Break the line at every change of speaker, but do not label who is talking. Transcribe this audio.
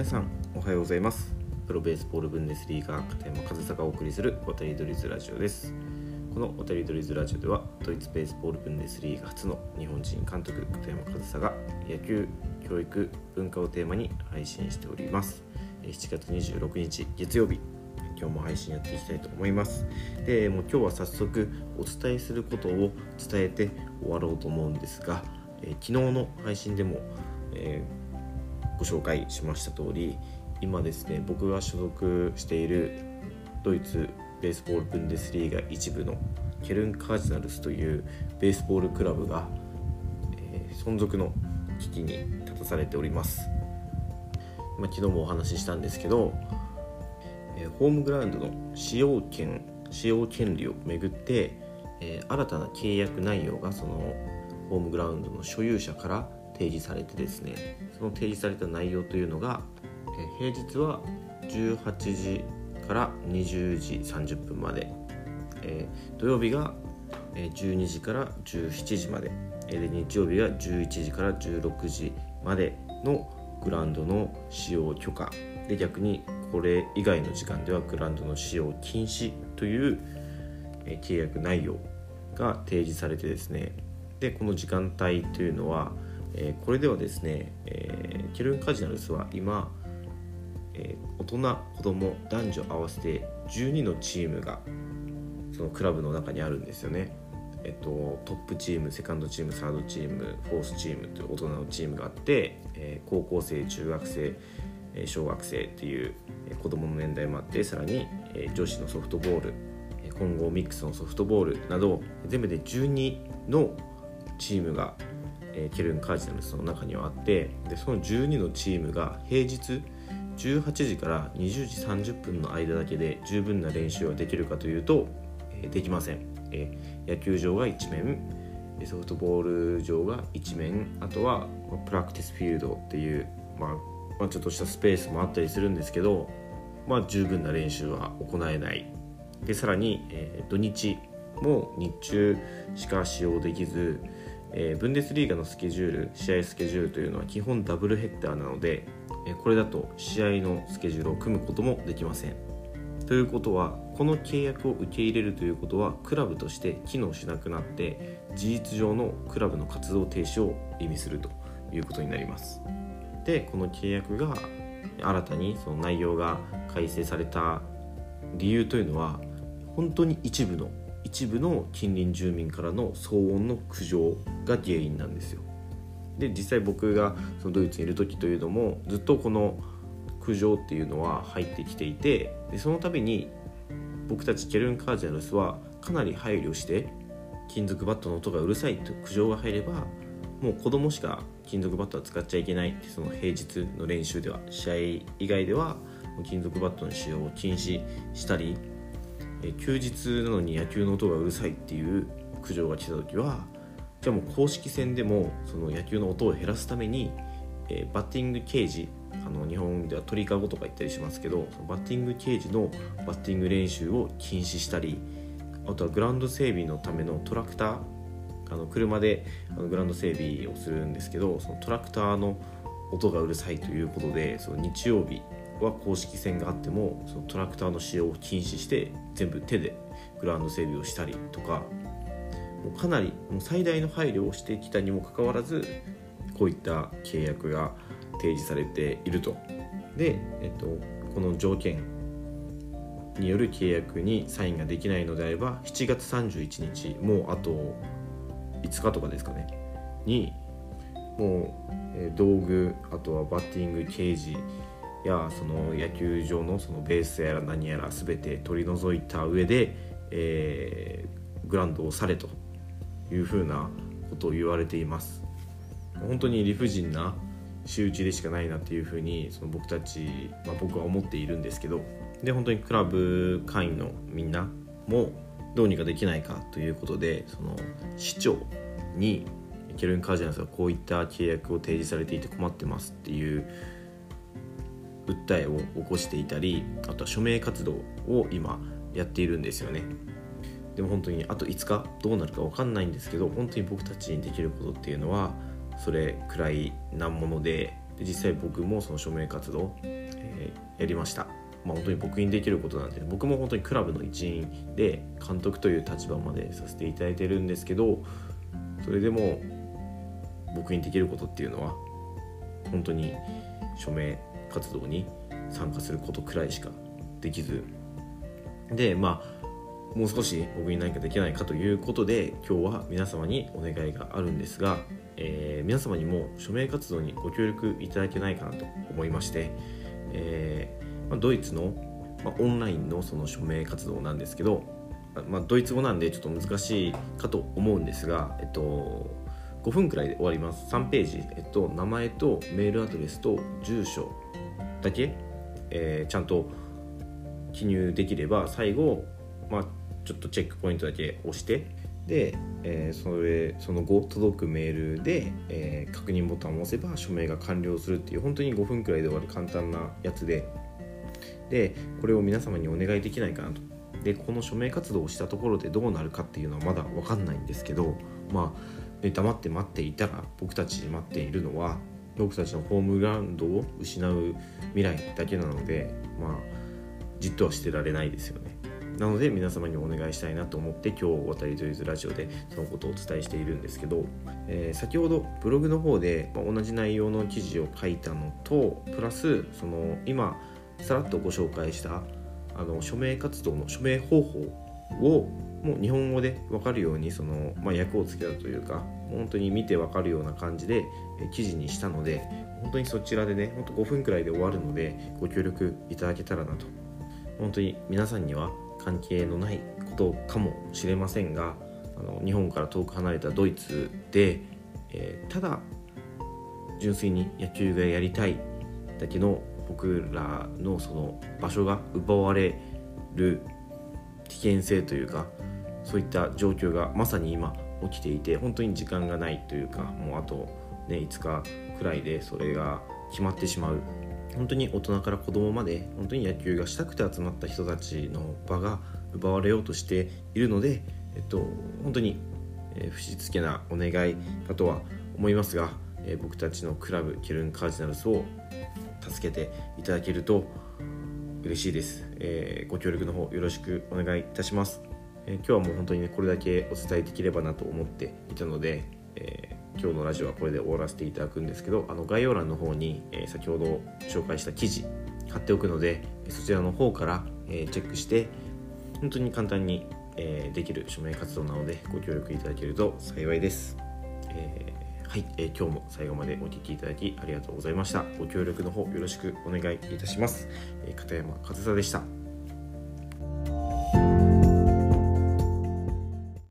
皆さんおはようございます。プロベースボールブンデスリーガー片山和沙がお送りする渡りドリズラジオです。この渡りドリズラジオではドイツベースボールブンデスリーガ初の日本人監督片山和沙が野球教育文化をテーマに配信しております。7月26日月曜日今日も配信やっていきたいと思います。でもう今日は早速お伝えすることを伝えて終わろうと思うんですが、えー、昨日の配信でも、えー、ご紹介しました通り今ですね僕が所属しているドイツベースボールブンデスリーガ一部のケルンカージナルスというベースボールクラブが、えー、存続の危機に立たされております、まあ、昨日もお話ししたんですけどえホームグラウンドの使用権使用権利をめぐって、え新たな契約内容がそのホームグラウンドの所有者から提示されてですねその提示された内容というのが、え平日は18時から20時30分まで、え土曜日が12時から17時までで日曜日は11時から16時までのグラウンドの使用許可。で逆にこれ以外の時間ではグラウンドの使用禁止という、契約内容が提示されてですねでこの時間帯というのは、えこれではですね、えー、ケルンカジナルスは今、えー、大人子供男女合わせて12のチームがそのクラブの中にあるんですよね。えっと、トップチームセカンドチームサードチームフォースチームという大人のチームがあって、えー、高校生中学生小学生っていう子どもの年代もあってさらに女子のソフトボール混合ミックスのソフトボールなど全部で12のチームがえケルン・カージナルスの中にはあってでその12のチームが平日18時から20時30分の間だけで十分な練習はできるかというとえできません。え野球場が1面ソフトボール場が1面あとはプラクティスフィールドっていう、まあ、まあ、ちょっとしたスペースもあったりするんですけど、まあ、十分な練習は行えない。でさらに、えー、土日も日中しか使用できず、えー、ブンデスリーガのスケジュール試合スケジュールというのは基本ダブルヘッダーなので、え、これだと試合のスケジュールを組むこともできませんということはこの契約を受け入れるということはクラブとして機能しなくなって事実上のクラブの活動停止を意味するということになります。でこの契約が新たにその内容が改正された理由というのは本当に一部の一部の近隣住民からの騒音の苦情が原因なんですよ。で実際僕がそのドイツにいる時というのもずっとこの苦情っていうのは入ってきていてでその度に僕たちケルン・カージャルスはかなり配慮して金属バットの音がうるさいと苦情が入ればもう子供しか金属バットは使っちゃいけないってその平日の練習では試合以外では金属バットの使用を禁止したり休日なのに野球の音がうるさいっていう苦情が来た時はじゃあもう公式戦でもその野球の音を減らすために、えバッティングケージあの日本では鳥かごとか言ったりしますけどそのバッティングケージのバッティング練習を禁止したりあとはグラウンド整備のためのトラクターあの車であのグラウンド整備をするんですけどそのトラクターの音がうるさいということでその日曜日は公式戦があってもそのトラクターの使用を禁止して全部手でグラウンド整備をしたりとかもうかなりもう最大の配慮をしてきたにもかかわらずこういった契約が提示されていると。で、えっと、この条件による契約にサインができないのであれば7月31日もうあと5日とかですかねにもう、道具あとはバッティングケージやその野球場のそのベースやら何やら全て取り除いた上で、えー、グラウンドをされというふうなことを言われています。本当に理不尽な仕打ちでしかないなっていうふうにその僕たち、まあ、僕は思っているんですけどで本当にクラブ会員のみんなもどうにかできないかということでその市長にケルン・カージナルスはこういった契約を提示されていて困ってますっていう訴えを起こしていたりあとは署名活動を今やっているんですよね。でも本当にあと5日どうなるか分かんないんですけど本当に僕たちにできることっていうのはそれくらいなものでで実際僕もその署名活動、えー、やりました。まあ、本当に僕にできることなんで僕も本当にクラブの一員で監督という立場までさせていただいてるんですけどそれでも僕にできることっていうのは本当に署名活動に参加することくらいしかできず。でまあもう少し僕に何かできないかということで今日は皆様にお願いがあるんですが、えー、皆様にも署名活動にご協力いただけないかなと思いまして、えー、まあ、ドイツの、まあ、オンラインのその署名活動なんですけど、まあ、ドイツ語なんでちょっと難しいかと思うんですが、えっと、5分くらいで終わります。3ページ、えっと、名前とメールアドレスと住所。だけ、えー、ちゃんと記入できれば最後、まあ、ちょっとチェックポイントだけ押してで、えー、それその後届くメールで、えー、確認ボタンを押せば署名が完了するっていう本当に5分くらいで終わる簡単なやつででこれを皆様にお願いできないかなと。でこの署名活動をしたところでどうなるかっていうのはまだ分かんないんですけどまあ、黙って待っていたら僕たち待っているのは僕たちのホームグラウンドを失う未来だけなのでまあじっとはしてられないですよね。なので皆様にお願いしたいなと思って今日渡りというラジオでそのことをお伝えしているんですけど、えー、先ほどブログの方で、まあ、同じ内容の記事を書いたのとプラスその今さらっとご紹介したあの署名活動の署名方法をもう日本語で分かるようにその、まあ、訳をつけたというか本当に見て分かるような感じで記事にしたので本当にそちらでねほんと5分くらいで終わるのでご協力いただけたらなと。本当に皆さんには関係のないことかもしれませんがあの日本から遠く離れたドイツで、えー、ただ純粋に野球がやりたいだけの僕らのその場所が奪われる危険性というかそういった状況がまさに今起きていて本当に時間がないというかもうあと、ね、5日くらいでそれが決まってしまう。本当に大人から子供まで本当に野球がしたくて集まった人たちの場が奪われようとしているので、えっと、本当に、不しけなお願いかとは思いますが、え、僕たちのクラブケルンカージナルスを助けていただけると嬉しいです、えー、ご協力の方よろしくお願いいたします、え今日はもう本当にねこれだけお伝えできればなと思っていたので、え今日のラジオはこれで終わらせていただくんですけどあの概要欄の方に、えー、先ほど紹介した記事貼っておくのでそちらの方から、えー、チェックして本当に簡単に、えー、できる署名活動なのでご協力いただけると幸いです、えはい、え今日も最後までお聴きいただきありがとうございました。ご協力の方よろしくお願いいたします、え片山和沙でした。